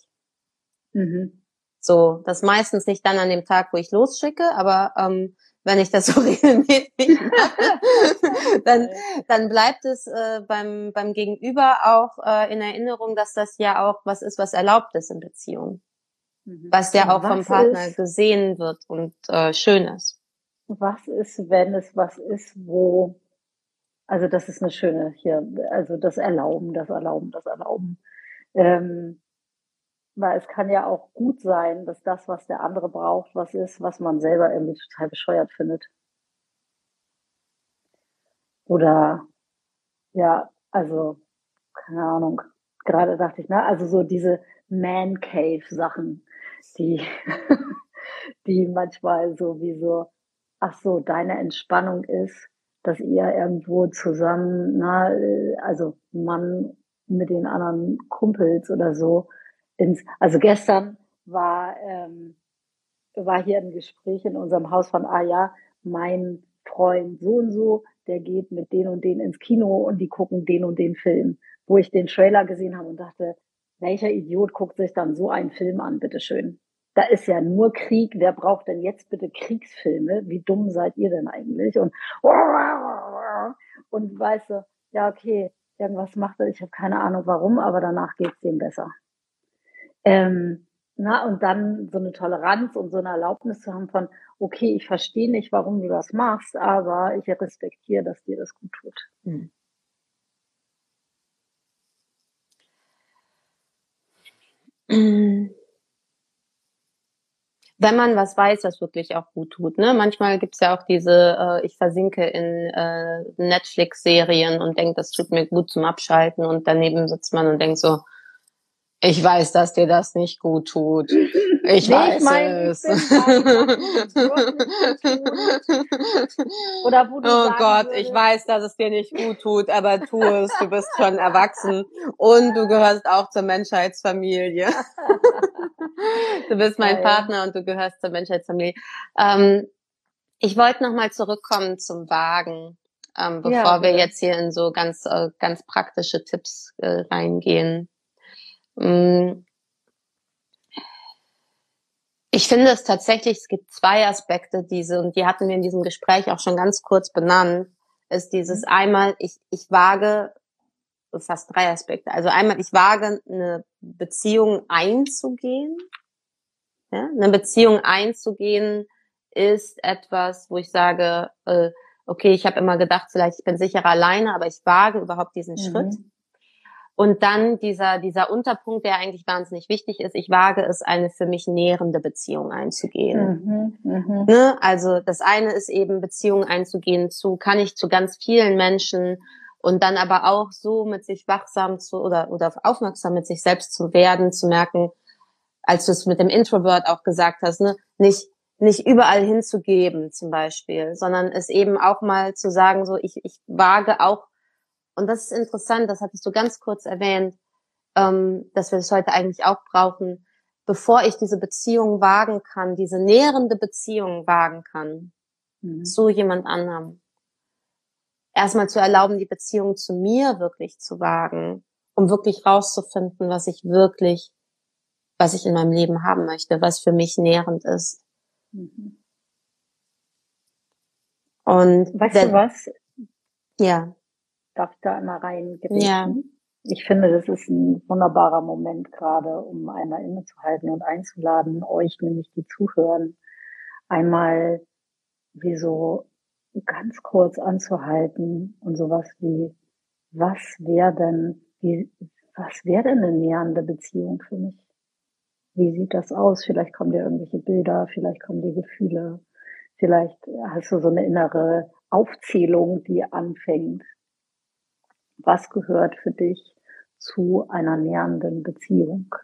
Mhm. So, das meistens nicht dann an dem Tag, wo ich losschicke, aber ähm, wenn ich das so regelmäßig mache, dann, dann bleibt es äh, beim, beim Gegenüber auch äh, in Erinnerung, dass das ja auch was ist, was erlaubt ist in Beziehung. Mhm. Was ja auch was vom Partner ist, gesehen wird und äh, schön ist. Was ist, wenn es was ist, wo also das ist eine schöne hier, also das Erlauben, das Erlauben, das Erlauben. Ähm, weil es kann ja auch gut sein, dass das, was der andere braucht, was ist, was man selber irgendwie total bescheuert findet. Oder ja, also keine Ahnung. Gerade dachte ich, ne, also so diese Man Cave Sachen, die die manchmal so wie so, ach so, deine Entspannung ist, dass ihr irgendwo zusammen, na, also Mann mit den anderen Kumpels oder so ins, also gestern war, ähm, war hier ein Gespräch in unserem Haus von, ah ja, mein Freund so und so, der geht mit den und den ins Kino und die gucken den und den Film, wo ich den Trailer gesehen habe und dachte, welcher Idiot guckt sich dann so einen Film an, bitteschön? Da ist ja nur Krieg. Wer braucht denn jetzt bitte Kriegsfilme? Wie dumm seid ihr denn eigentlich? Und, und weißt du, ja, okay, irgendwas macht er, ich habe keine Ahnung warum, aber danach geht's ihm besser. Ähm, na, und dann so eine Toleranz und so eine Erlaubnis zu haben von, okay, ich verstehe nicht, warum du das machst, aber ich respektiere, dass dir das gut tut. Hm. wenn man was weiß, was wirklich auch gut tut. Ne? Manchmal gibt's ja auch diese, äh, ich versinke in äh, Netflix-Serien und denke, das tut mir gut zum Abschalten und daneben sitzt man und denkt so, ich weiß, dass dir das nicht gut tut. Ich nee, weiß ich mein, es. Oder wo du oh Gott, würdest. ich weiß, dass es dir nicht gut tut, aber tu es. Du bist schon erwachsen und du gehörst auch zur Menschheitsfamilie. du bist mein Partner und du gehörst zur Menschheitsfamilie. Ähm, ich wollte noch mal zurückkommen zum Wagen, ähm, bevor ja, wir jetzt hier in so ganz äh, ganz praktische Tipps äh, reingehen. Mm. Ich finde es tatsächlich, es gibt zwei Aspekte, diese, und die hatten wir in diesem Gespräch auch schon ganz kurz benannt, ist dieses mhm. einmal, ich, ich wage fast drei Aspekte. Also einmal, ich wage eine Beziehung einzugehen. Ja? Eine Beziehung einzugehen ist etwas, wo ich sage, äh, okay, ich habe immer gedacht, vielleicht ich bin sicherer alleine, aber ich wage überhaupt diesen mhm. Schritt. Und dann dieser, dieser Unterpunkt, der eigentlich wahnsinnig wichtig ist, ich wage es, eine für mich nährende Beziehung einzugehen. Mhm, mh. ne? Also das eine ist eben Beziehungen einzugehen zu, kann ich zu ganz vielen Menschen und dann aber auch so mit sich wachsam zu oder, oder aufmerksam mit sich selbst zu werden, zu merken, als du es mit dem Introvert auch gesagt hast, ne, nicht, nicht überall hinzugeben zum Beispiel, sondern es eben auch mal zu sagen, so ich, ich wage auch und das ist interessant, das hattest du ganz kurz erwähnt, ähm, dass wir das heute eigentlich auch brauchen, bevor ich diese Beziehung wagen kann, diese nährende Beziehung wagen kann mhm. zu jemand anderem. Erstmal zu erlauben, die Beziehung zu mir wirklich zu wagen, um wirklich rauszufinden, was ich wirklich, was ich in meinem Leben haben möchte, was für mich nährend ist. Mhm. Und weißt du was? Ja darf ich da einmal rein Ja. Ich finde, das ist ein wunderbarer Moment gerade, um einmal innezuhalten und einzuladen, euch nämlich die zuhören, einmal wie so ganz kurz anzuhalten und sowas wie, was wäre denn, wie, was wäre denn eine nähernde Beziehung für mich? Wie sieht das aus? Vielleicht kommen dir irgendwelche Bilder, vielleicht kommen dir Gefühle, vielleicht hast du so eine innere Aufzählung, die anfängt was gehört für dich zu einer nähernden Beziehung?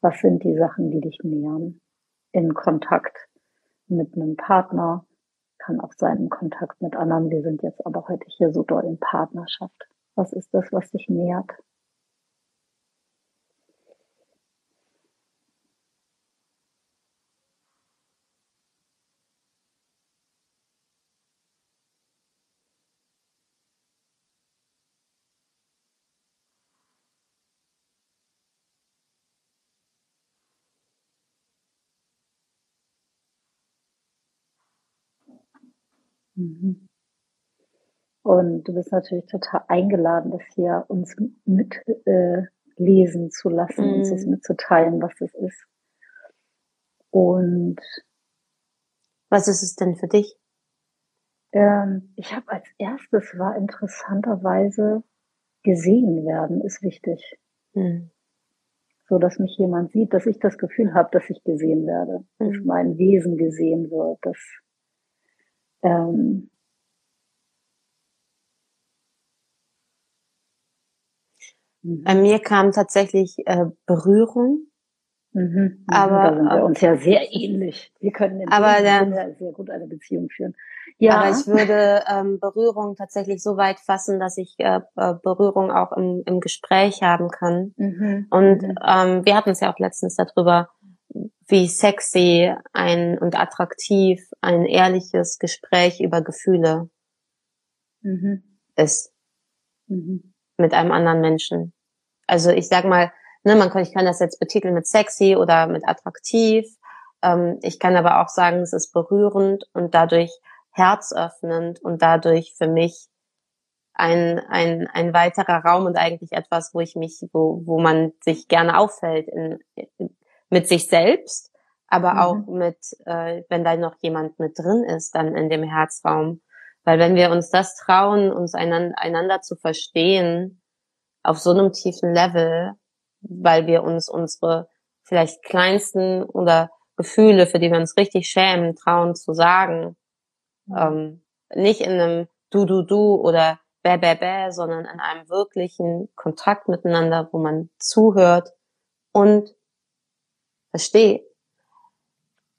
Was sind die Sachen, die dich nähern? In Kontakt mit einem Partner, kann auch sein in Kontakt mit anderen. Wir sind jetzt aber heute hier so doll in Partnerschaft. Was ist das, was dich nährt? Mhm. Und du bist natürlich total eingeladen, das hier uns mitlesen äh, zu lassen, mhm. uns das mhm. mitzuteilen, was das ist. Und was ist es denn für dich? Ähm, ich habe als erstes war interessanterweise gesehen werden, ist wichtig. Mhm. So dass mich jemand sieht, dass ich das Gefühl habe, dass ich gesehen werde, mhm. dass mein Wesen gesehen wird, dass ähm, Bei mir kam tatsächlich äh, Berührung. Mhm, mhm, aber da sind wir uns ja sehr ähnlich. Wir können in aber der, sehr gut eine Beziehung führen. Ja. Aber ich würde ähm, Berührung tatsächlich so weit fassen, dass ich äh, äh Berührung auch im, im Gespräch haben kann. Mhm. Und mhm. ähm, wir hatten es ja auch letztens darüber, wie sexy ein und attraktiv ein ehrliches Gespräch über Gefühle mhm. ist mhm. mit einem anderen Menschen. Also ich sag mal, ne, man kann, ich kann das jetzt betiteln mit sexy oder mit attraktiv. Ähm, ich kann aber auch sagen, es ist berührend und dadurch herzöffnend und dadurch für mich ein, ein, ein weiterer Raum und eigentlich etwas, wo ich mich, wo, wo man sich gerne auffällt in, in mit sich selbst, aber mhm. auch mit, äh, wenn da noch jemand mit drin ist, dann in dem Herzraum. Weil wenn wir uns das trauen, uns einander, einander zu verstehen, auf so einem tiefen Level, weil wir uns unsere vielleicht kleinsten oder Gefühle, für die wir uns richtig schämen, trauen zu sagen, mhm. ähm, nicht in einem Du, Du, Du oder Bäh, Bäh, Bäh, sondern in einem wirklichen Kontakt miteinander, wo man zuhört und verstehe,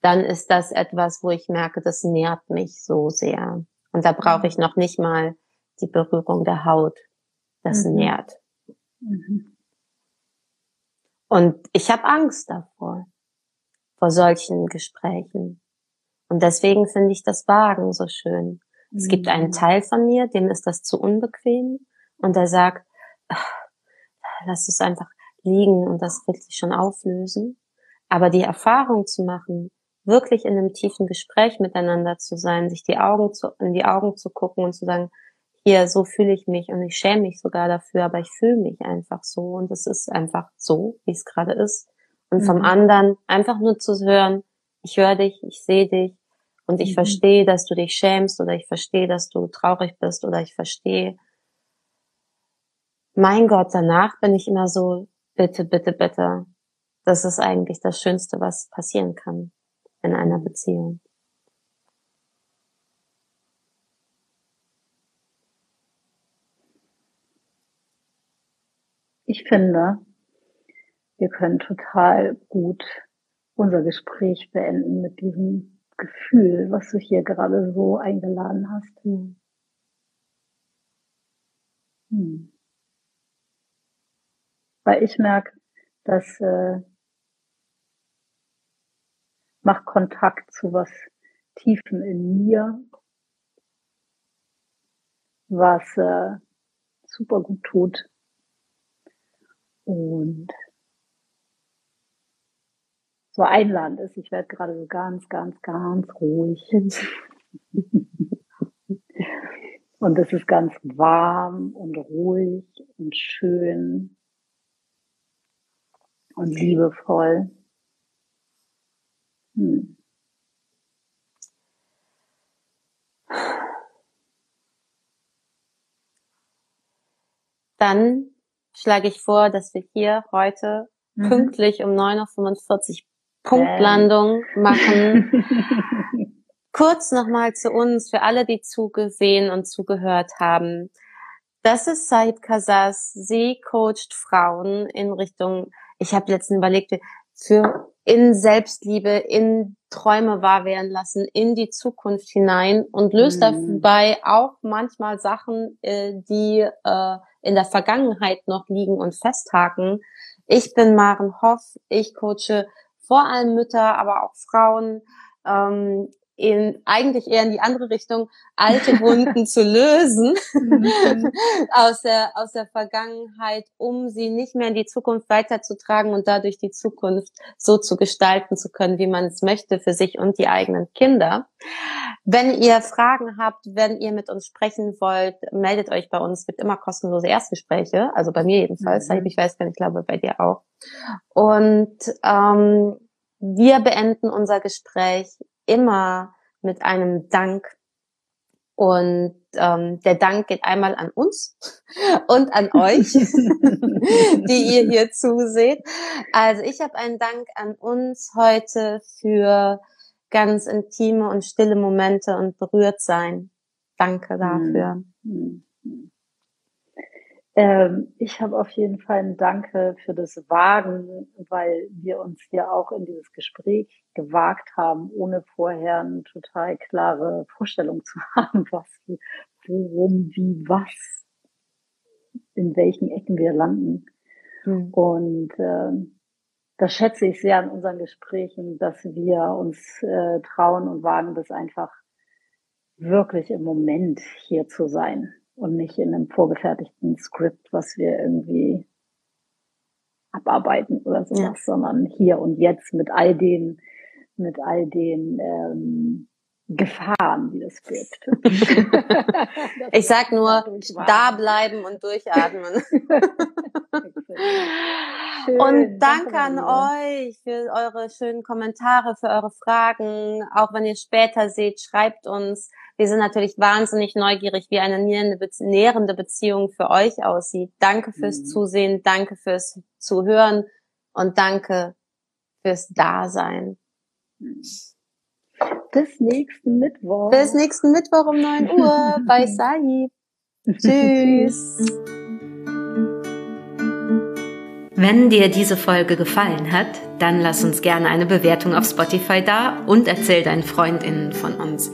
dann ist das etwas, wo ich merke, das nährt mich so sehr. Und da brauche ich noch nicht mal die Berührung der Haut. Das mhm. nährt. Mhm. Und ich habe Angst davor, vor solchen Gesprächen. Und deswegen finde ich das Wagen so schön. Mhm. Es gibt einen mhm. Teil von mir, dem ist das zu unbequem und der sagt, ach, lass es einfach liegen und das wird sich schon auflösen. Aber die Erfahrung zu machen, wirklich in einem tiefen Gespräch miteinander zu sein, sich die Augen zu, in die Augen zu gucken und zu sagen, hier, so fühle ich mich und ich schäme mich sogar dafür, aber ich fühle mich einfach so und es ist einfach so, wie es gerade ist. Und mhm. vom anderen einfach nur zu hören, ich höre dich, ich sehe dich und ich mhm. verstehe, dass du dich schämst oder ich verstehe, dass du traurig bist oder ich verstehe. Mein Gott, danach bin ich immer so, bitte, bitte, bitte. Das ist eigentlich das Schönste, was passieren kann in einer Beziehung. Ich finde, wir können total gut unser Gespräch beenden mit diesem Gefühl, was du hier gerade so eingeladen hast. Hm. Hm. Weil ich merke, dass äh, mach Kontakt zu was Tiefen in mir, was äh, super gut tut. Und so einladend ist. Ich werde gerade so ganz, ganz, ganz ruhig. und es ist ganz warm und ruhig und schön und liebevoll. Hm. Dann schlage ich vor, dass wir hier heute mhm. pünktlich um 9.45 Uhr Punktlandung ähm. machen. Kurz nochmal zu uns, für alle, die zugesehen und zugehört haben. Das ist Said Kazas. Sie coacht Frauen in Richtung, ich habe letztens überlegt, für in Selbstliebe, in Träume wahr werden lassen, in die Zukunft hinein und löst mhm. dabei auch manchmal Sachen, äh, die äh, in der Vergangenheit noch liegen und festhaken. Ich bin Maren Hoff, ich coache vor allem Mütter, aber auch Frauen, ähm, in, eigentlich eher in die andere Richtung, alte Wunden zu lösen mhm. aus der, aus der Vergangenheit, um sie nicht mehr in die Zukunft weiterzutragen und dadurch die Zukunft so zu gestalten zu können, wie man es möchte für sich und die eigenen Kinder. Wenn ihr Fragen habt, wenn ihr mit uns sprechen wollt, meldet euch bei uns. Es gibt immer kostenlose Erstgespräche, also bei mir jedenfalls. Mhm. Ich weiß gar nicht, ich glaube bei dir auch. Und ähm, wir beenden unser Gespräch immer mit einem Dank. Und ähm, der Dank geht einmal an uns und an euch, die ihr hier zuseht. Also ich habe einen Dank an uns heute für ganz intime und stille Momente und berührt sein. Danke dafür. Mhm. Ähm, ich habe auf jeden Fall ein Danke für das Wagen, weil wir uns hier auch in dieses Gespräch gewagt haben, ohne vorher eine total klare Vorstellung zu haben, was, worum, wie, was, in welchen Ecken wir landen. Mhm. Und äh, das schätze ich sehr an unseren Gesprächen, dass wir uns äh, trauen und wagen, das einfach wirklich im Moment hier zu sein und nicht in einem vorgefertigten Skript, was wir irgendwie abarbeiten oder sowas, ja. sondern hier und jetzt mit all den, mit all den ähm, Gefahren, die das birgt. ich sag nur, da bleiben und durchatmen. und danke an euch für eure schönen Kommentare, für eure Fragen. Auch wenn ihr später seht, schreibt uns. Wir sind natürlich wahnsinnig neugierig, wie eine nährende Beziehung für euch aussieht. Danke fürs mhm. Zusehen, danke fürs Zuhören und danke fürs Dasein. Bis nächsten Mittwoch. Bis nächsten Mittwoch um 9 Uhr bei Sahib. Tschüss. Wenn dir diese Folge gefallen hat, dann lass uns gerne eine Bewertung auf Spotify da und erzähl deinen FreundInnen von uns.